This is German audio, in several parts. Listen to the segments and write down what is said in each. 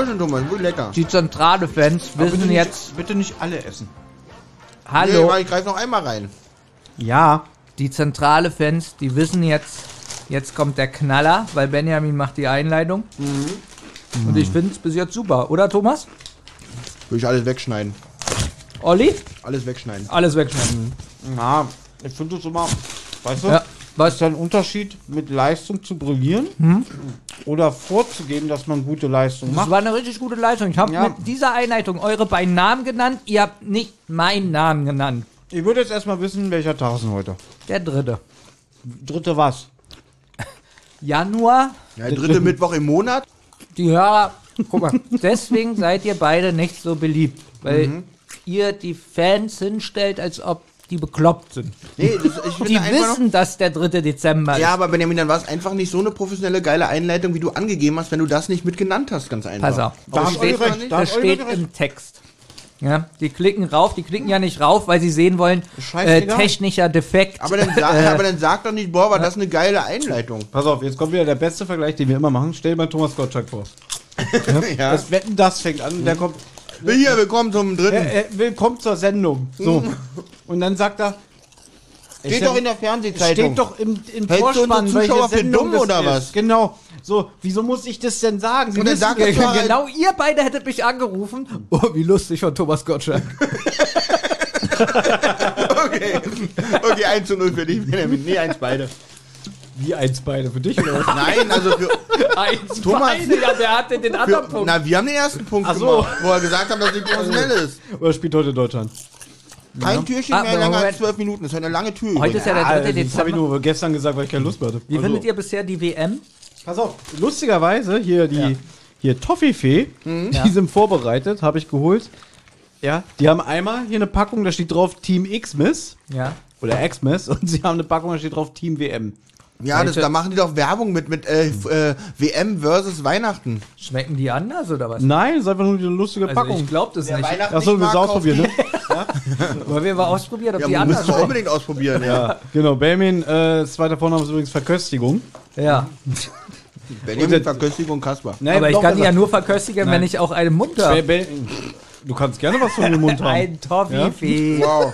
Ja. Dankeschön, Thomas. Wirklich lecker. Die zentrale Fans Aber wissen bitte jetzt, Nicht, bitte nicht alle essen. Nee, hallo, weil ich greife noch einmal rein. Ja. die zentrale Fans, die wissen jetzt, jetzt kommt der Knaller, weil Benjamin macht die Einleitung. Und ich finde es bis jetzt super, oder Thomas? Würde ich alles wegschneiden. Olli? Alles wegschneiden. Alles wegschneiden. Ja, ich finde es immer. Weißt du? Ja. Was ist der Unterschied, mit Leistung zu brillieren oder vorzugeben, dass man gute Leistung Das macht? war eine richtig gute Leistung. Ich habe Ja. mit dieser Einleitung eure beiden Namen genannt. Ihr habt nicht meinen Namen genannt. Ich würde jetzt erstmal wissen, welcher Tag ist denn heute? Der dritte. Dritte was? Januar. Ja, dritte Mittwoch im Monat. Die Hörer, guck mal, deswegen seid ihr beide nicht so beliebt. Weil Mhm. ihr die Fans hinstellt, als ob die bekloppt sind. Nee, das, ich Die einfach noch, wissen, dass der 3. Dezember Ja, ist. aber Benjamin, dann war es einfach nicht so eine professionelle, geile Einleitung, wie du angegeben hast, wenn du das nicht mit genannt hast, ganz einfach. Pass auf. Da Das steht, recht, da das steht im Text. Ja, die klicken rauf, die klicken ja nicht rauf, weil sie sehen wollen, äh, technischer Defekt. Aber dann, sag, aber dann sag doch nicht, boah, war das eine geile Einleitung. Pass auf, jetzt kommt wieder der beste Vergleich, den wir immer machen. Stell dir mal Thomas Gottschalk vor. Ja. Das Wetten, das fängt an, der kommt. Hier, willkommen zum dritten. Er, er willkommen zur Sendung. So. Und dann sagt er. Steht doch in der Fernsehzeitung. Steht doch im, im Hältst du Vorspann, unsere Zuschauer für dumm oder ist. was? Genau. So, wieso muss ich das denn sagen? Sie Und dann wissen sag ja- das doch halt- genau, ihr beide hättet mich angerufen. Oh, wie lustig von Thomas Gottschalk. Okay. Okay, 1 zu 0 für dich, Benjamin. Nee, 1 beide. Wie eins beide für dich oder was? Nein, also für, Eins, Thomas. beide, ja, wer hat denn den anderen Punkt? Na, wir haben den ersten Punkt Ach so. gemacht, wo er gesagt hat, dass es nicht professionell ist. Oder spielt heute Deutschland? Kein Türchen Ah, mehr länger als Moment. 12 Minuten. Das ist eine lange Tür. Heute ist ja der 3. Ah, das habe ich Dezember. nur gestern gesagt, weil ich keine Lust mehr hatte. Wie findet ihr bisher die WM? Pass auf, lustigerweise hier die Ja. hier Toffifee, die Ja. sind vorbereitet, habe ich geholt. Ja, die haben einmal hier eine Packung, da steht drauf Team Xmas Ja. oder Xmas und sie haben eine Packung, da steht drauf Team WM. Ja, das, da machen die doch Werbung mit, mit äh, äh, WM versus Weihnachten. Schmecken die anders oder was? Nein, das ist einfach nur eine lustige Also Packung. ich glaube das nicht. Weihnachten Achso, müssen kauft ausprobieren, ne? Wollen wir mal ausprobieren, ob Ja, die wir anders müssen wir schmecken? unbedingt ausprobieren, ja. Ja, genau. Benjamin, äh, zweiter Vorname ist übrigens Verköstigung. Ja. Benjamin, Verköstigung, Kasper. Nein, Aber ich noch kann die ja besser. nur verköstigen, wenn Nein. ich auch einen Mund Be- habe. Be- Du kannst gerne was von dem Mund haben. Ein Toffifee. Wow.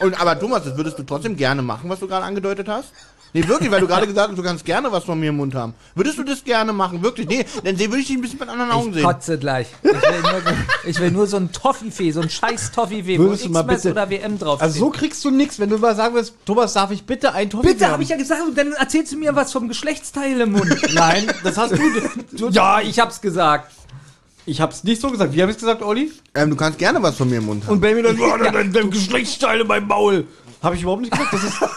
Und, aber Thomas, das würdest du trotzdem gerne machen, was du gerade angedeutet hast? Nee, wirklich, weil du gerade gesagt hast, du kannst gerne was von mir im Mund haben. Würdest du das gerne machen? Wirklich? Nee, dann würde ich dich ein bisschen mit anderen Augen Ich sehen. kotze gleich. Ich will nur, so- ich will nur so ein Toffifee, so ein scheiß Toffifee, wo Würdest du mal bitte- oder WM drauf Also so kriegst du nichts, wenn du mal sagen willst, Thomas, darf ich bitte ein Toffee Bitte, habe ich ja gesagt, und dann erzählst du mir was vom Geschlechtsteil im Mund. Nein, das hast du. du ja, ich hab's gesagt. ich hab's nicht so gesagt. Wie hab ich's gesagt, Olli? Ähm, du kannst gerne was von mir im Mund haben. Und Benjamin dann, oh, dein, dein Geschlechtsteil in meinem Maul. Habe ich überhaupt nicht gesagt.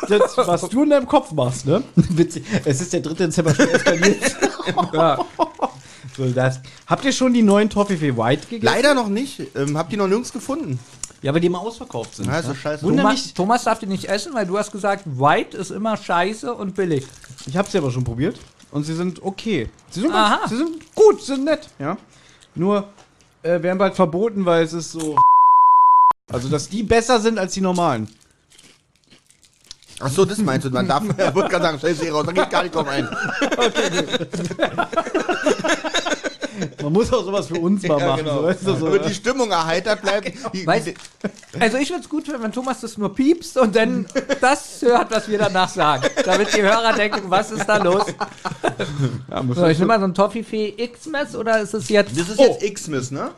Das ist das, was du in deinem Kopf machst, ne? Witzig. Es ist der 3. Dezember schon eskaliert. Ja. so, das. Habt ihr schon die neuen Toffifee White gegessen? Leider noch nicht. Ähm, hab die noch nirgends gefunden. Ja, weil die immer ausverkauft sind. Ja, ist doch scheiße. Wunder- Thomas, mich- Thomas darf die nicht essen, weil du hast gesagt, White ist immer scheiße und billig. Ich habe sie aber schon probiert und sie sind okay. Sie sind, Aha. ganz, sie sind gut, sie sind nett, ja. Nur äh, werden bald verboten, weil es ist so. Also, dass die besser sind als die normalen. Ach so, das meinst du. Man darf, ich wollte gerade sagen, stell sie raus, da geht gar nicht drauf ein. Man muss auch sowas für uns mal Ja, machen. genau. So, weißt du, so. Damit die Stimmung erheitert bleibt. Weißt, die, also ich find's gut, wenn Thomas das nur piepst und dann das hört, was wir danach sagen. Damit die Hörer denken, was ist da los? ja, muss So, ich nehme mal so ein Toffifee X-Mess oder ist es jetzt, das ist Oh. jetzt X-Miss, ne?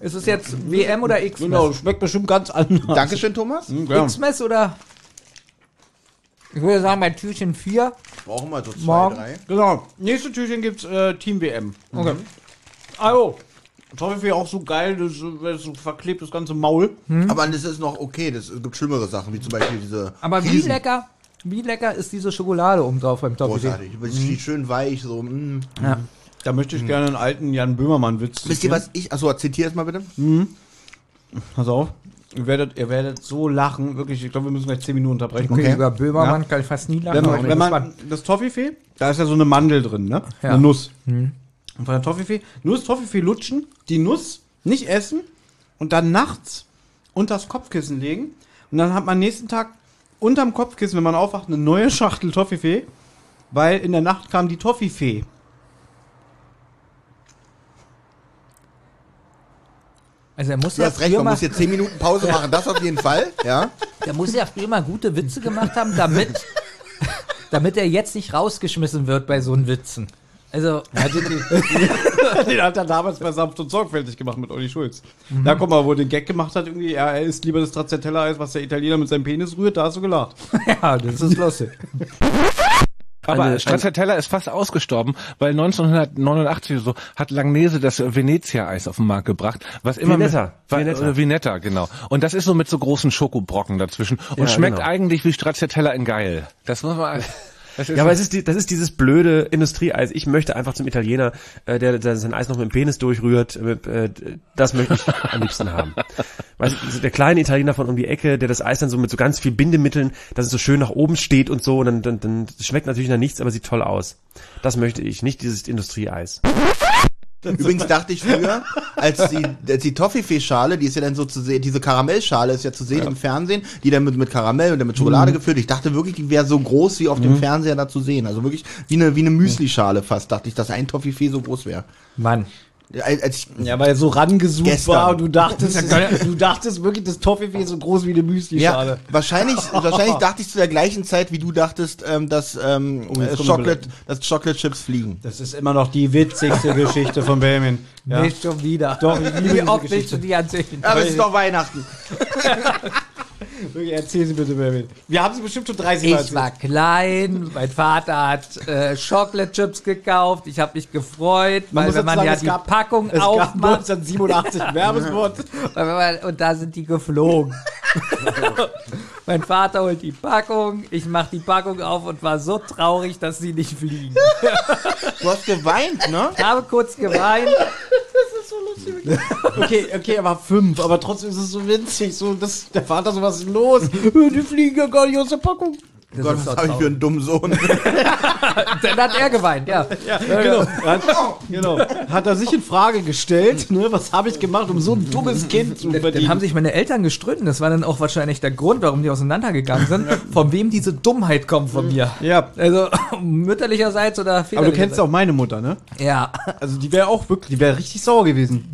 ist es jetzt WM oder Genau, X-Mess? schmeckt bestimmt ganz anders. Dankeschön, Thomas. Ja. X-Mess oder, ich würde sagen, bei Türchen 4. Brauchen wir so zwei, Morgen. drei. Genau. Nächste Türchen gibt's äh, Team WM. Okay. Also, Toffifee auch so geil, das, das ist so verklebt das ganze Maul. Aber das ist noch okay. Das, es gibt schlimmere Sachen, wie zum Beispiel diese. aber wie Riesen- lecker, wie lecker ist diese Schokolade oben drauf beim Toffifee? Großartig. Die ist schön weich, so. Mm. Ja. Da möchte ich gerne einen alten Jan Böhmermann-Witz Wisst ihr, was ich. Achso, zitiere es mal bitte. Pass auf. Ihr werdet, ihr werdet so lachen. Wirklich, ich glaube, wir müssen gleich 10 Minuten unterbrechen. Okay, Okay. über Böhmermann kann ich fast nie lachen. Wenn man, wenn man das Toffifee, da ist ja so eine Mandel drin, ne? Ja. Eine Nuss. Und von der Toffifee, nur das Toffifee lutschen, die Nuss nicht essen und dann nachts unter das Kopfkissen legen. Und dann hat man nächsten Tag unterm Kopfkissen, wenn man aufwacht, eine neue Schachtel Toffifee, weil in der Nacht kam die Toffifee. Also er muss Du ja hast recht, früher man mal, muss hier 10 Minuten Pause machen, das auf jeden Fall. Ja. der muss ja früher mal gute Witze gemacht haben, damit, damit er jetzt nicht rausgeschmissen wird bei so einen Witzen. Also, Den hat er damals bei Sanft und sorgfältig gemacht mit Olli Schulz. Da guck mal, wo er den Gag gemacht hat, irgendwie, ja, er isst lieber das Stracciatella-Eis, was der Italiener mit seinem Penis rührt, da hast du gelacht. ja, das ist lustig. Aber Eine- Stracciatella ist fast ausgestorben, weil 1989 oder so hat Langnese das Venezia-Eis auf den Markt gebracht, was immer Vinetta, mit, wa- Vinetta. äh, Vinetta, genau. Und das ist so mit so großen Schokobrocken dazwischen und Ja, schmeckt genau. eigentlich wie Stracciatella in geil. Das muss man. Das Ja, aber es ist, die, das ist dieses blöde Industrieeis. Ich möchte einfach zum Italiener, äh, der, der sein Eis noch mit dem Penis durchrührt. Äh, das möchte ich am liebsten haben. Weißt du, der kleine Italiener von um die Ecke, der das Eis dann so mit so ganz viel Bindemitteln, dass es so schön nach oben steht und so, und dann, dann, dann schmeckt natürlich nach nichts, aber sieht toll aus. Das möchte ich, nicht dieses Industrieeis. Übrigens dachte ich früher, als die, als die Toffifee-Schale, die ist ja dann so zu sehen, diese Karamellschale ist ja zu sehen im Fernsehen, die dann mit, mit Karamell und dann mit Schokolade gefüllt. Ich dachte wirklich, die wäre so groß wie auf dem Fernseher da zu sehen. Also wirklich wie eine, wie eine Müsli-Schale fast, dachte ich, dass ein Toffifee so groß wäre. Mann. Als Ja, weil er so rangezoomt Gestern. war und du dachtest, du dachtest wirklich, das Toffifee ist so groß wie eine Müsli-Schale. ja, wahrscheinlich, wahrscheinlich dachte ich zu der gleichen Zeit, wie du dachtest, ähm, dass, ähm, Oh, äh, Chocolate, dass Chocolate Chips fliegen. Das ist immer noch die witzigste Geschichte von Benjamin. Ja. Nicht schon wieder. Doch, ich liebe Wie oft willst du die erzählen? Aber es ist doch Weihnachten. Wirklich, Erzähl sie bitte, Benjamin. Wir haben sie bestimmt schon 30 Mal Ich war klein, mein Vater hat äh, Chocolate Chips gekauft, ich habe mich gefreut, Man weil wenn man dazu ja sagen, die gab- Packung Es gab aufmacht 1987 einen Werbespot. und, da sind die geflogen. mein Vater holt die Packung, ich mach die Packung auf und war so traurig, dass sie nicht fliegen. Du hast geweint, ne? Ich habe kurz geweint. Okay, okay, er war fünf, aber trotzdem ist es so winzig. So, das, der Vater so, was ist los? Die fliegen ja gar nicht aus der Packung. Das Gott, was habe ich für einen dummen Sohn. Dann hat er geweint, ja. Ja, genau. Hat, genau. Hat er sich in Frage gestellt, ne? Was habe ich gemacht, um so ein dummes Kind zu Dann verdienen? haben sich meine Eltern gestritten. Das war dann auch wahrscheinlich der Grund, warum die auseinandergegangen sind. Von wem diese Dummheit kommt von mir. ja, Also mütterlicherseits oder aber du väterlicherseits. kennst auch meine Mutter, ne? Ja. Also die wäre auch wirklich, die wäre richtig sauer gewesen.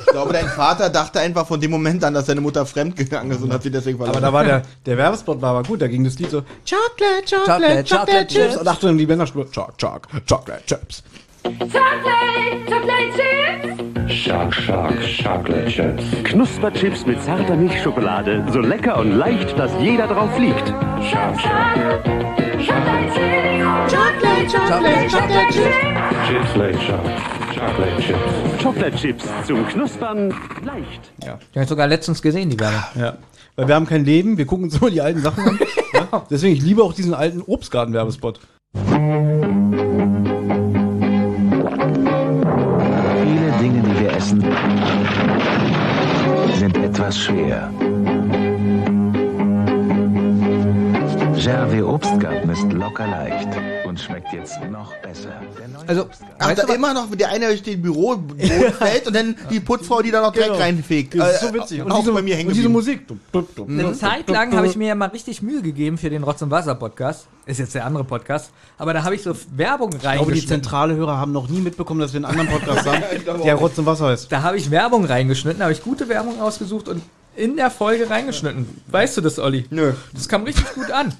Ich glaube, dein Vater dachte einfach von dem Moment an, dass seine Mutter fremdgegangen ist und hat sie deswegen verlassen. Aber da war der, der Werbespot war aber gut, da ging das Lied so Chocolate, Chocolate, Chocolate, Chips. Und Achtung, die Männerspur, Choc, Choc, Chocolate Chips. Chocolate, Chocolate Chips. Shark Shark Chocolate Chips. Knusperchips mit zarter Milchschokolade. So lecker und leicht, dass jeder drauf liegt. Shark Shark. Chocolate Chips. Chocolate, Chocolate, Chocolate Chips. Chips Late Shark. Chocolate Chips. Chocolate Chips zum Knuspern leicht. Die habe ich sogar letztens gesehen, die Werbung. Ja. Weil wir haben kein Leben, wir gucken uns immer die alten Sachen an. ja? Deswegen, ich liebe auch diesen alten Obstgarten-Werbespot. Viele Dinge, die wir essen, sind etwas schwer. Gervais Obstgarten ist locker leicht und schmeckt jetzt noch besser. Also, Ach, da immer noch der eine durch den Büro fällt und dann die Putzfrau, die da noch direkt Genau. reinfegt. Das ist Äh, so witzig. auch bei mir hängen und diese. Musik. Dup. eine Zeit lang habe ich mir ja mal richtig Mühe gegeben für den Rotz und Wasser Podcast. Ist jetzt der andere Podcast. Aber da habe ich so Werbung Ich glaube, die reingeschnitten. zentrale Hörer haben noch nie mitbekommen, dass wir einen anderen Podcast haben, der Rotz und Wasser heißt. Da habe ich Werbung reingeschnitten, habe ich gute Werbung ausgesucht und in der Folge reingeschnitten. Weißt du das, Olli? Nö. Das kam richtig gut an.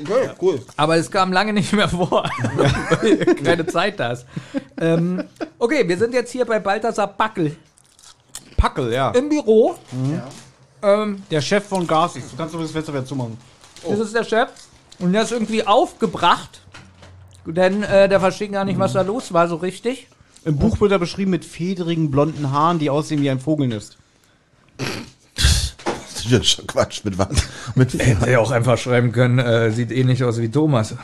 Okay, cool. Aber es kam lange nicht mehr vor, weil keine Zeit da ist. Ähm, okay, wir sind jetzt hier bei Balthasar Backel Packel, ja. im Büro. Ähm, Der Chef von Garcis. Du kannst doch das Fenster wieder zumachen. Das ist der Chef. Und der ist irgendwie aufgebracht. Denn äh, der versteht gar nicht, was da los war, so richtig. Im Buch wird er beschrieben mit federigen blonden Haaren, die aussehen wie ein Vogelnest. Schon Quatsch. Mit was? Mit Hätte ja auch einfach schreiben können, äh, sieht ähnlich aus wie Thomas.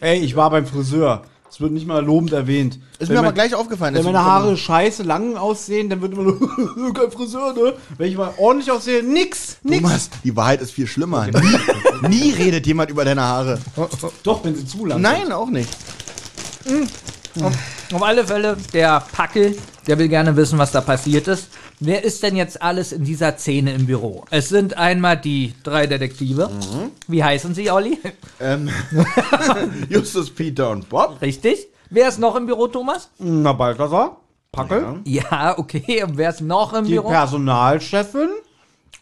Ey, ich war beim Friseur. Es wird nicht mal lobend erwähnt. Ist Wenn mir aber mein- gleich aufgefallen. Wenn meine Haare scheiße lang aussehen, dann wird immer nur kein Friseur, ne? Wenn ich mal ordentlich aussehe, nix, nix. Thomas, die Wahrheit ist viel schlimmer. Nie, nie redet jemand über deine Haare. Doch, wenn sie zu lang Nein, auch nicht. Auf alle Fälle, der Packel, der will gerne wissen, was da passiert ist. Wer ist denn jetzt alles in dieser Szene im Büro? Es sind einmal die drei Detektive. Wie heißen sie, Olli? Ähm, Justus, Peter und Bob. Richtig. Wer ist noch im Büro, Thomas? Na, Balthasar. Packel, Ja, okay. Und wer ist noch im die Büro? Personalchefin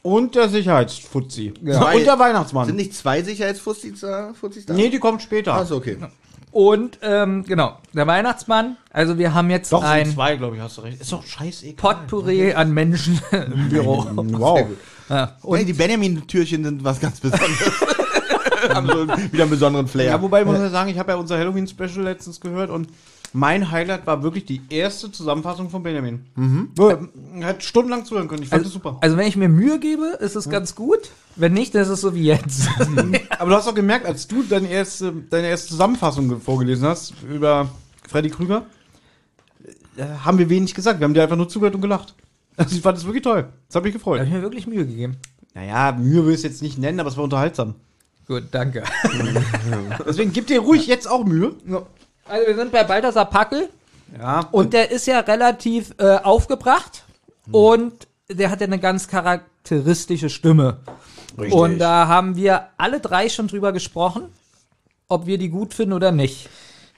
und der Sicherheitsfuzzi. Zwei- Und der Weihnachtsmann. Sind nicht zwei Sicherheitsfuzis da? Da? nee, die kommt später. Achso, okay. Und, ähm, genau, der Weihnachtsmann. Also wir haben jetzt Doch, sind ein zwei, glaube ich, hast du recht. Ist doch scheißegal. Potpourri an Menschen im Büro. Wow. Ja. Und die Benjamin-Türchen sind was ganz Besonderes. Haben so wieder einen besonderen Flair. Ja, wobei ich muss ja sagen, ich habe ja unser Halloween-Special letztens gehört und mein Highlight war wirklich die erste Zusammenfassung von Benjamin. Mhm. Hat stundenlang zuhören können. Ich fand das super. Also wenn ich mir Mühe gebe, ist es ganz gut. Wenn nicht, dann ist es so wie jetzt. Aber du hast doch gemerkt, als du deine erste, deine erste Zusammenfassung ge- vorgelesen hast über Freddy Krüger, äh, haben wir wenig gesagt. Wir haben dir einfach nur zugehört und gelacht. Also ich fand das wirklich toll. Das hat mich Da gefreut. habe ich mir wirklich Mühe gegeben. Naja, Mühe will ich es jetzt nicht nennen, aber es war unterhaltsam. Gut, danke. Deswegen gib dir ruhig jetzt auch Mühe. Also wir sind bei Balthasar Packel Ja. und der ist ja relativ äh, aufgebracht und der hat ja eine ganz charakteristische Stimme. Und da haben wir alle drei schon drüber gesprochen, ob wir die gut finden oder nicht.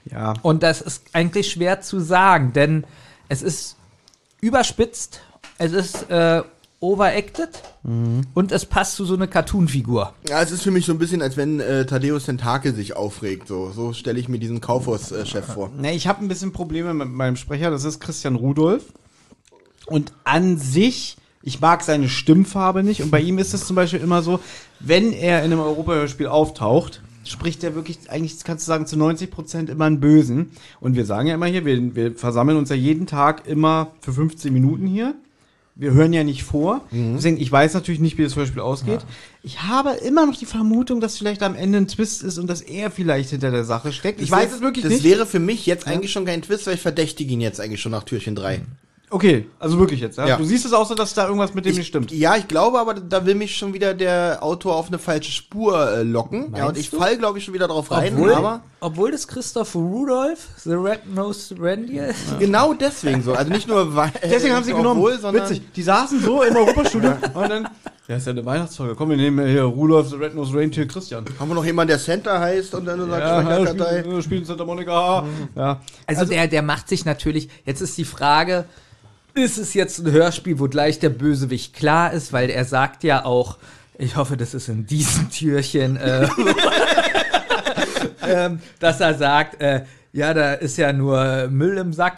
ja. Und das ist eigentlich schwer zu sagen, denn es ist überspitzt, es ist äh, overacted und es passt zu so einer Cartoon-Figur. Ja, es ist für mich so ein bisschen, als wenn äh, Thaddeus Tentakel sich aufregt. So, so stelle ich mir diesen Kaufhaus-Chef vor. Ne, ich habe ein bisschen Probleme mit meinem Sprecher, das ist Christian Rudolph. Und an sich, ich mag seine Stimmfarbe nicht. Und bei ihm ist es zum Beispiel immer so, wenn er in einem Europahörspiel auftaucht, spricht er wirklich, eigentlich kannst du sagen, zu 90 Prozent immer einen Bösen. Und wir sagen ja immer hier, wir, wir versammeln uns ja jeden Tag immer für 15 Minuten hier. Wir hören ja nicht vor. Deswegen, ich weiß natürlich nicht, wie das Hörspiel ausgeht. Ich habe immer noch die Vermutung, dass vielleicht am Ende ein Twist ist und dass er vielleicht hinter der Sache steckt. Ich weiß es wirklich das nicht. wäre für mich jetzt eigentlich schon kein Twist, weil ich verdächtige ihn jetzt eigentlich schon nach Türchen 3. Okay, also wirklich jetzt, ja? Ja. Du siehst es auch so, dass da irgendwas mit dem nicht stimmt. Ja, ich glaube, aber da will mich schon wieder der Autor auf eine falsche Spur äh, locken. ja, und ich fall, glaube ich, schon wieder drauf rein. Obwohl, aber obwohl das Christoph Rudolph, The Red-Nosed Reindeer ist. genau deswegen so. Also nicht nur weil. Deswegen haben sie genommen. obwohl, sondern Witzig. Die saßen so im Europastudio und dann. Ja, ist ja eine Weihnachtsfolge. Komm, wir nehmen hier Rudolph the Red-Nosed Reindeer Christian. Haben wir noch jemanden, der Center heißt und dann sagt Ja, ja, spielen, spielen Santa Monica. Ja. Also, der, der macht sich natürlich, jetzt ist die Frage, ist es jetzt ein Hörspiel, wo gleich der Bösewicht klar ist, weil er sagt ja auch, ich hoffe, das ist in diesem Türchen, äh, ähm, dass er sagt, äh, ja, da ist ja nur Müll im Sack.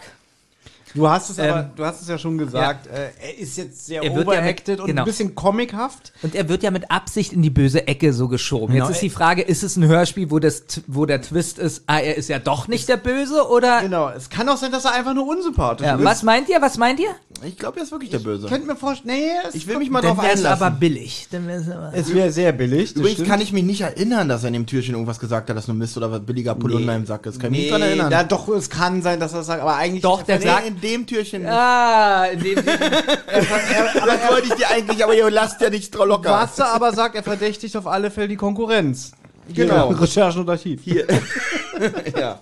Du hast es aber, Ähm, du hast es ja schon gesagt, äh, er ist jetzt sehr Er ja overacted mit- und genau. ein bisschen comichaft. Und er wird ja mit Absicht in die böse Ecke so geschoben. Genau, Jetzt ist die Frage, ist es ein Hörspiel, wo, das, wo der Twist ist, ah, er ist ja doch nicht der Böse oder... Genau. Es kann auch sein, dass er einfach nur unsympathisch Ja, ist. was meint ihr? Was meint ihr? Ich glaube, er ist wirklich der Böse. Ich könnte mir vorstellen, nee, es, Ich will mich mal Dann drauf wäre es einlassen. aber billig. Dann wär's aber es wäre sehr billig. Übrigens stimmt. kann ich mich nicht erinnern, dass er in dem Türchen irgendwas gesagt hat, das nur Mist oder was billiger Polunder im Sack ist. Kann ich mich Nee, nicht dran erinnern. da, doch, es kann sein, dass er das sagt, aber eigentlich. Doch, der nee, sagt- in dem Türchen nicht. Ah, in dem Das wollte ich dir eigentlich, aber ihr lasst ja nicht drauf locker. Was er aber sagt, er verdächtigt auf alle Fälle die Konkurrenz. Genau. Recherchen und Archiv. Hier. ja.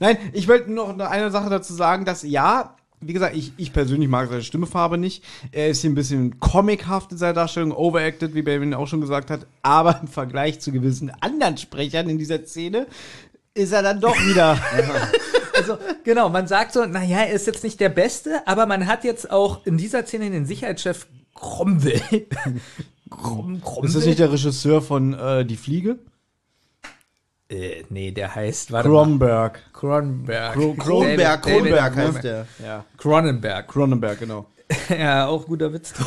Nein, ich wollte noch eine Sache dazu sagen, dass ja, wie gesagt, ich, ich persönlich mag seine Stimmefarbe nicht. Er ist hier ein bisschen comichaft in seiner Darstellung, overacted, wie Benjamin auch schon gesagt hat. Aber im Vergleich zu gewissen anderen Sprechern in dieser Szene ist er dann doch wieder. Also, genau, man sagt so, naja, er ist jetzt nicht der Beste, aber man hat jetzt auch in dieser Szene den Sicherheitschef Cromwell. Krom, Cromwell? ist das nicht der Regisseur von äh, Die Fliege? Äh, nee, der heißt, warte mal. Kronberg. Kro- Kronberg, David- Kronberg David- heißt der. Ja. Cronenberg. Cronenberg, genau. ja, auch guter Witz.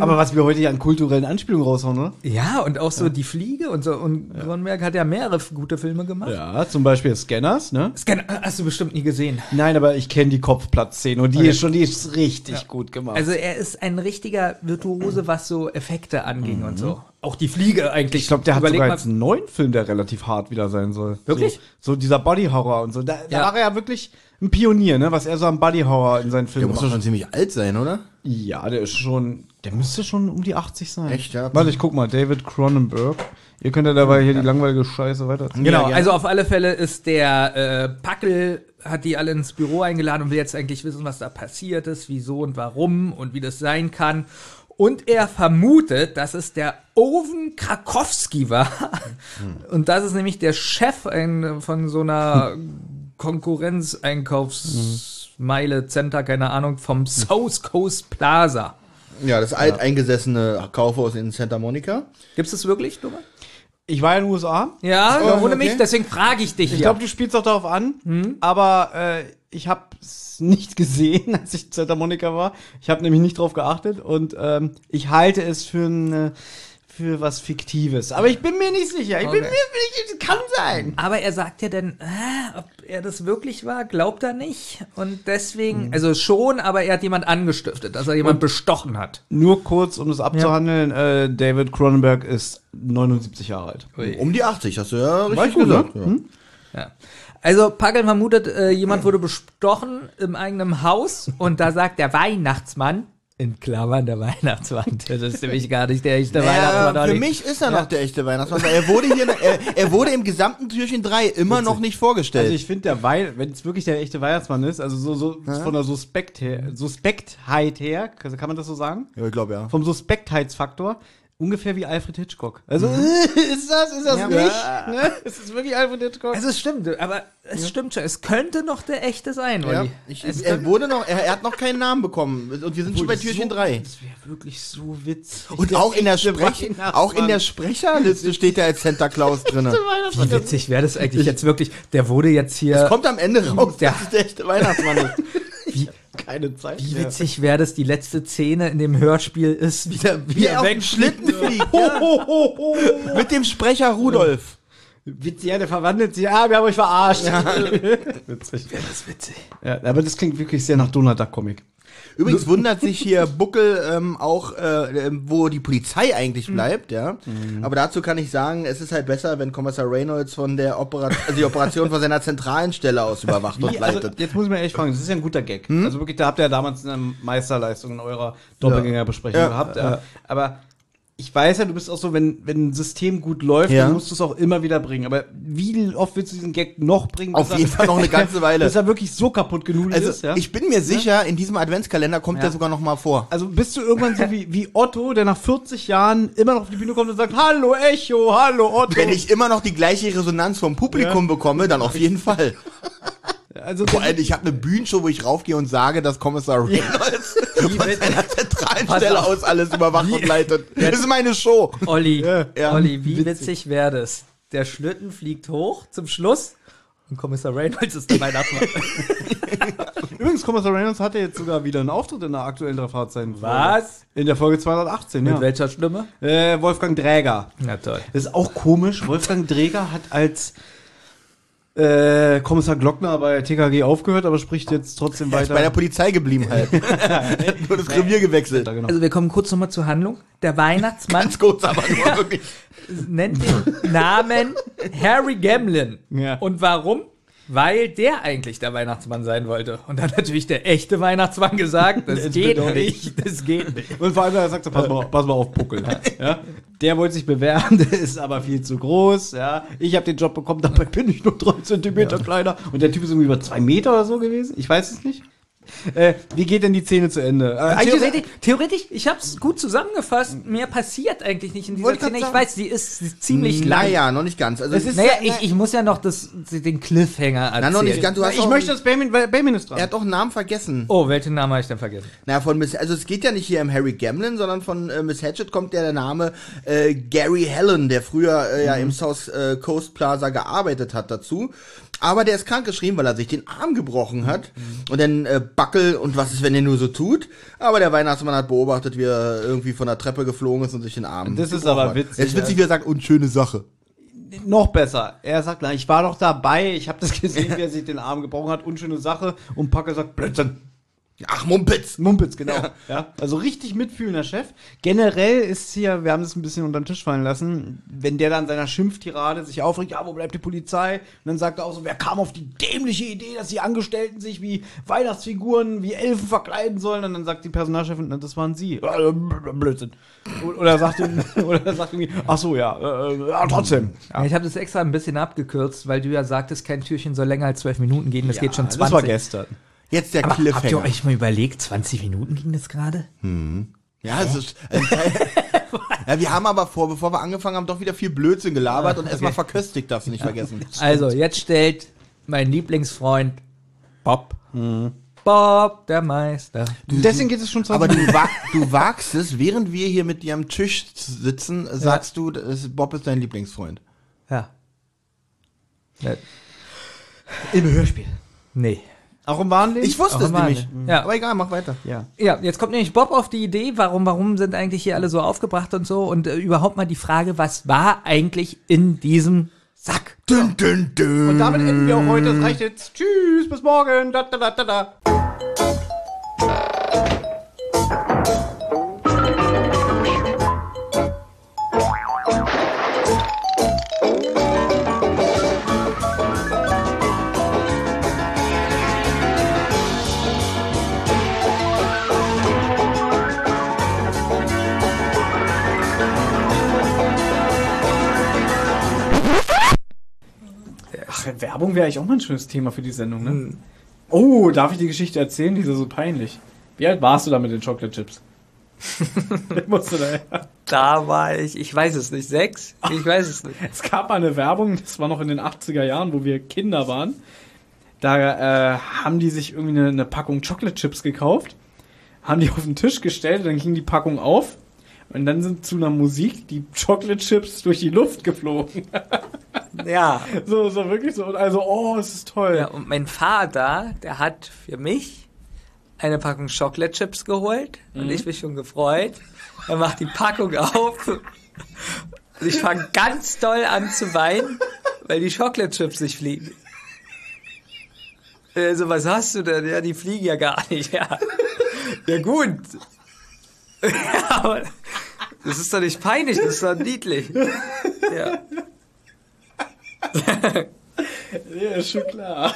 Aber was wir heute ja an kulturellen Anspielungen raushauen, ne? ja, und auch so die Fliege und so. Und Cronenberg hat ja mehrere gute Filme gemacht. Ja, zum Beispiel Scanners, ne? Scan hast du bestimmt nie gesehen. Nein, aber ich kenne die Kopfplatzszene und die ist schon, die ist richtig gut gemacht. Also er ist ein richtiger Virtuose, was so Effekte anging und so. Auch die Fliege eigentlich. ich glaube, der hat Überleg sogar mal- jetzt einen neuen Film, der relativ hart wieder sein soll. Wirklich? So, so dieser Body Horror und so. Da, da Ja. war er ja wirklich ein Pionier, ne? Was er so am Body Horror in seinen Der Filmen muss doch schon ziemlich alt sein, oder? Ja, der ist schon, der müsste schon um die 80 sein. Echt, ja? Warte, ich guck mal, David Cronenberg. Ihr könnt ja dabei hier die langweilige Scheiße weiterziehen. Genau, also auf alle Fälle ist der äh, Packel, hat die alle ins Büro eingeladen und will jetzt eigentlich wissen, was da passiert ist, wieso und warum und wie das sein kann. Und er vermutet, dass es der Owen Krakowski war. Und das ist nämlich der Chef ein, von so einer Konkurrenz-Einkaufsmeile, Center, keine Ahnung, vom South Coast Plaza. Ja, das alteingesessene Kaufhaus in Santa Monica. Gibt's das wirklich, Nummer? Ich war in den USA. Ja, Oh, ohne okay. mich, deswegen frage ich dich Ich ja. glaube, du spielst auch darauf an, aber äh, ich habe es nicht gesehen, als ich in Santa Monica war. Ich habe nämlich nicht drauf geachtet und ähm, ich halte es für ein äh, für was Fiktives. Aber ich bin mir nicht sicher. Ich bin mir Okay. nicht, kann sein. Aber er sagt ja dann, äh, ob er das wirklich war, glaubt er nicht. Und deswegen, also schon, aber er hat jemand angestiftet, dass er jemand bestochen hat. Nur kurz, um das abzuhandeln, äh, David Cronenberg ist 79 Jahre alt. Um die 80, hast du ja richtig ich gut, gesagt. ne? Ja. Hm? Ja. Also Pagel vermutet, äh, jemand wurde bestochen im eigenen Haus und da sagt der Weihnachtsmann, in Klammern der Weihnachtsmann, das ist nämlich gar nicht der echte Weihnachtsmann. Ja, für mich ist er noch der echte Weihnachtsmann. Er wurde hier, er, er wurde im gesamten Türchen 3 immer noch nicht vorgestellt. Also ich finde der Weil, wenn es wirklich der echte Weihnachtsmann ist, also so, so von der Suspekt her, Suspektheit her, kann kann man das so sagen? ja, ich glaube ja. Vom Suspektheitsfaktor ungefähr wie Alfred Hitchcock. Also ist das, ist das Ja. nicht? Ne? Ist es wirklich Alfred Hitchcock? Also es stimmt, aber es stimmt schon, es könnte noch der echte sein, Ja, Olli. ich, es er wurde noch, er, er hat noch keinen Namen bekommen. Und wir sind schon bei Türchen 3. Das wäre wirklich so witzig. Und auch in der, Sprech, auch in der Sprecherliste steht er als Santa Claus drin. Wie witzig wäre das eigentlich jetzt wirklich? Der wurde jetzt hier. Kommt am Ende raus, Der- dass es der echte Weihnachtsmann ist. keine Zeit. Wie mehr. witzig wäre das, die letzte Szene in dem Hörspiel ist, wie der, wie Wie er auf dem. Schlitten fliegt. Ja. Mit dem Sprecher Rudolf. Witzig, ja, der verwandelt sich. Ah, wir haben euch verarscht. witzig. Das ist witzig. Ja, aber das klingt wirklich sehr nach Donald Duck Comic. Übrigens wundert sich hier Buckel ähm, auch, äh, ähm, wo die Polizei eigentlich bleibt, ja. Aber dazu kann ich sagen, es ist halt besser, wenn Kommissar Reynolds von der Operation, also die Operation von seiner zentralen Stelle aus überwacht und also, leitet. jetzt muss ich mal ehrlich fragen, das ist ja ein guter Gag. Also wirklich, da habt ihr ja damals eine Meisterleistung in eurer Doppelgängerbesprechung Ja. gehabt. Ja. Aber ich weiß ja, du bist auch so, wenn, wenn ein System gut läuft, Ja. dann musst du es auch immer wieder bringen. Aber wie oft willst du diesen Gag noch bringen? Auf jeden Fall noch eine ganze Weile. Bis er wirklich so kaputt genudelt Also ist, ja? ich bin mir sicher, in diesem Adventskalender kommt Ja. er sogar noch mal vor. also bist du irgendwann so wie, wie Otto, der nach 40 Jahren immer noch auf die Bühne kommt und sagt, Hallo Echo, hallo Otto. Wenn ich immer noch die gleiche Resonanz vom Publikum bekomme, dann auf jeden Fall. also, Vor allem, ich habe eine Bühnenshow, wo ich raufgehe und sage, dass Kommissar Reynolds seiner zentralen Pass Stelle auf. aus alles überwacht und leitet. Das ist meine Show. Olli, Ja. Olli, wie witzig wäre das? Der Schlitten fliegt hoch zum Schluss und Kommissar Reynolds ist der Weihnachtsmann. übrigens, Kommissar Reynolds hatte jetzt sogar wieder einen Auftritt in der aktuellen Drei-Fahrzeichen. Was? In der Folge 218, Mit ja. welcher Stimme? Äh, Wolfgang Dräger. Na toll. Das ist auch komisch. Wolfgang Dräger hat als äh, Kommissar Glockner bei TKG aufgehört, aber spricht jetzt trotzdem Er ist weiter. bei der Polizei geblieben halt. Er hat nur das Revier gewechselt. genau. Also wir kommen kurz nochmal zur Handlung. Der Weihnachtsmann Ganz kurz, aber nur wirklich. nennt den Namen Harry Gamlin. Ja. Und warum? Weil der eigentlich der Weihnachtsmann sein wollte. Und dann hat natürlich der echte Weihnachtsmann gesagt, das Jetzt geht nicht, das geht nicht. Und vor allem, er sagt so, pass mal, pass mal auf Puckel. Ja? Der wollte sich bewerben, der ist aber viel zu groß. Ja? Ich habe den Job bekommen, dabei bin ich nur drei Zentimeter kleiner. Und der Typ ist irgendwie über zwei Meter oder so gewesen. Ich weiß es nicht. Äh, wie geht denn die Szene zu Ende? Äh, Theoretisch, theoretisch, ich habe es gut zusammengefasst. Mehr passiert eigentlich nicht in dieser Szene. Ich weiß, sie ist, ziemlich lang. Naja, noch nicht ganz. Also Es ist- Naja, Ja, ich, ich muss ja noch das, den Cliffhanger erzählen. Na, noch nicht ganz. Du hast ich möchte, dass Baymin, weil Baymin ist dran. Er hat doch einen Namen vergessen. Oh, welchen Namen habe ich denn vergessen? Na, von Miss, also es geht ja nicht hier um Harry Gamlin, sondern von äh, Miss Hatchet kommt ja der Name äh, Gary Helen, der früher äh, ja im South äh, Coast Plaza gearbeitet hat dazu. Aber der ist krankgeschrieben, weil er sich den Arm gebrochen hat. Und dann Buckel und was ist, wenn er nur so tut. Aber der Weihnachtsmann hat beobachtet, wie er irgendwie von der Treppe geflogen ist und sich den Arm Das ist aber hat. witzig, Jetzt witzig, wie er sagt, und schöne Sache. Noch besser. Er sagt, na, ich war doch dabei, ich habe das gesehen, wie er sich den Arm gebrochen hat. Unschöne Sache. Und Packer sagt, Blödsinn. Ach, Mumpitz. Mumpitz, genau. Ja. Also richtig mitfühlender Chef. Generell ist hier, wir haben das ein bisschen unter den Tisch fallen lassen, wenn der dann seiner Schimpftirade sich aufregt, ja, wo bleibt die Polizei? Und dann sagt er auch so, wer kam auf die dämliche Idee, dass die Angestellten sich wie Weihnachtsfiguren, wie Elfen verkleiden sollen? Und dann sagt die Personalchefin, na, das waren sie. Äh, Blödsinn. Oder sagt, oder sagt irgendwie, ach so, ja, äh, ja trotzdem. Ja. Ich habe das extra ein bisschen abgekürzt, weil du ja sagtest, kein Türchen soll länger als zwölf Minuten gehen. Das geht schon 20. Das war gestern. Jetzt der Aber habt ihr Cliffhanger. euch mal überlegt, 20 Minuten ging das gerade? Ja, es ist. Also, ja, wir haben aber vor, bevor wir angefangen haben, doch wieder viel Blödsinn gelabert und erstmal verköstigt, darfst du nicht vergessen. Also, jetzt stellt mein Lieblingsfreund Bob. Bob, der Meister. Deswegen geht es schon Aber 20 du, wa du wagst es, während wir hier mit dir am Tisch sitzen, sagst du, dass Bob ist dein Lieblingsfreund. Ja. ja. Im Hörspiel. Nee. Auch im wahren Leben? Ich wusste Auch es nämlich. Ja. Aber egal, mach weiter. Ja. Ja, jetzt kommt nämlich Bob auf die Idee, warum, warum sind eigentlich hier alle so aufgebracht und so und äh, überhaupt mal die Frage, was war eigentlich in diesem Sack? Dün, dün, dün. Und damit enden wir auch heute. Das reicht jetzt. Tschüss, bis morgen. Da, da, da, da, da. Werbung wäre eigentlich auch mal ein schönes Thema für die Sendung, ne? Oh, darf ich die Geschichte erzählen? Die ist ja so peinlich. Wie alt warst du da mit den Chocolate Chips? Da? Da war ich, ich weiß es nicht, sechs? Ich weiß es nicht. Es gab mal eine Werbung, das war noch in den 80er Jahren, wo wir Kinder waren. Da äh, haben die sich irgendwie eine, eine Packung Chocolate Chips gekauft, haben die auf den Tisch gestellt, dann ging die Packung auf und dann sind zu einer Musik die Chocolate Chips durch die Luft geflogen. Ja. so, so wirklich so. Und also, oh, es ist toll. ja. Und mein Vater, der hat für mich eine Packung Chocolate Chips geholt und ich mich schon gefreut. Er macht die Packung auf und ich fange ganz doll an zu weinen, weil die Chocolate Chips nicht fliegen. Also, was hast du denn? Ja, die fliegen ja gar nicht. Ja, ja gut. Ja, aber das ist doch nicht peinlich, das ist doch niedlich. Ja. Ja, ist schon klar.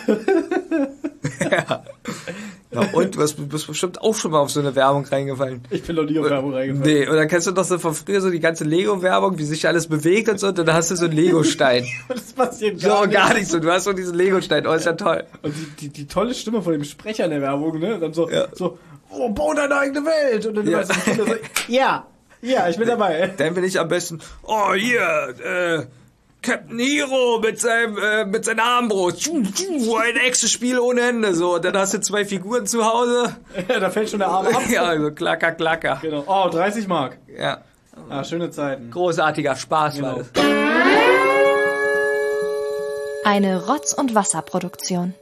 Na und, du bist bestimmt auch schon mal auf so eine Werbung reingefallen. Ich bin noch nie auf Werbung reingefallen. Nee, und dann kennst du doch so von früher so die ganze Lego-Werbung, wie sich alles bewegt und so, und dann hast du so einen Lego-Stein. Das passiert so, gar nicht. gar nicht so, du hast so diesen Lego-Stein, oh, ist ja toll. Und die, die, die tolle Stimme von dem Sprecher in der Werbung, ne? Dann so, Ja. so, oh, bau deine eigene Welt. Und dann Ja. ja. so, die Kinder so, ja, ja, ich bin dabei. Dann bin ich am besten, oh, hier, äh, Captain Hero mit seinem, äh, mit seiner Armbrust. Ein Echsenspiel ohne Ende, so. Und dann hast du zwei Figuren zu Hause. Ja, da fällt schon der Arm ab. Ja, also klacker, klacker. Genau. Oh, 30 Mark. Ja, Ah, schöne Zeiten. großartiger Spaß war Genau. das. Eine Rotz- und Wasserproduktion.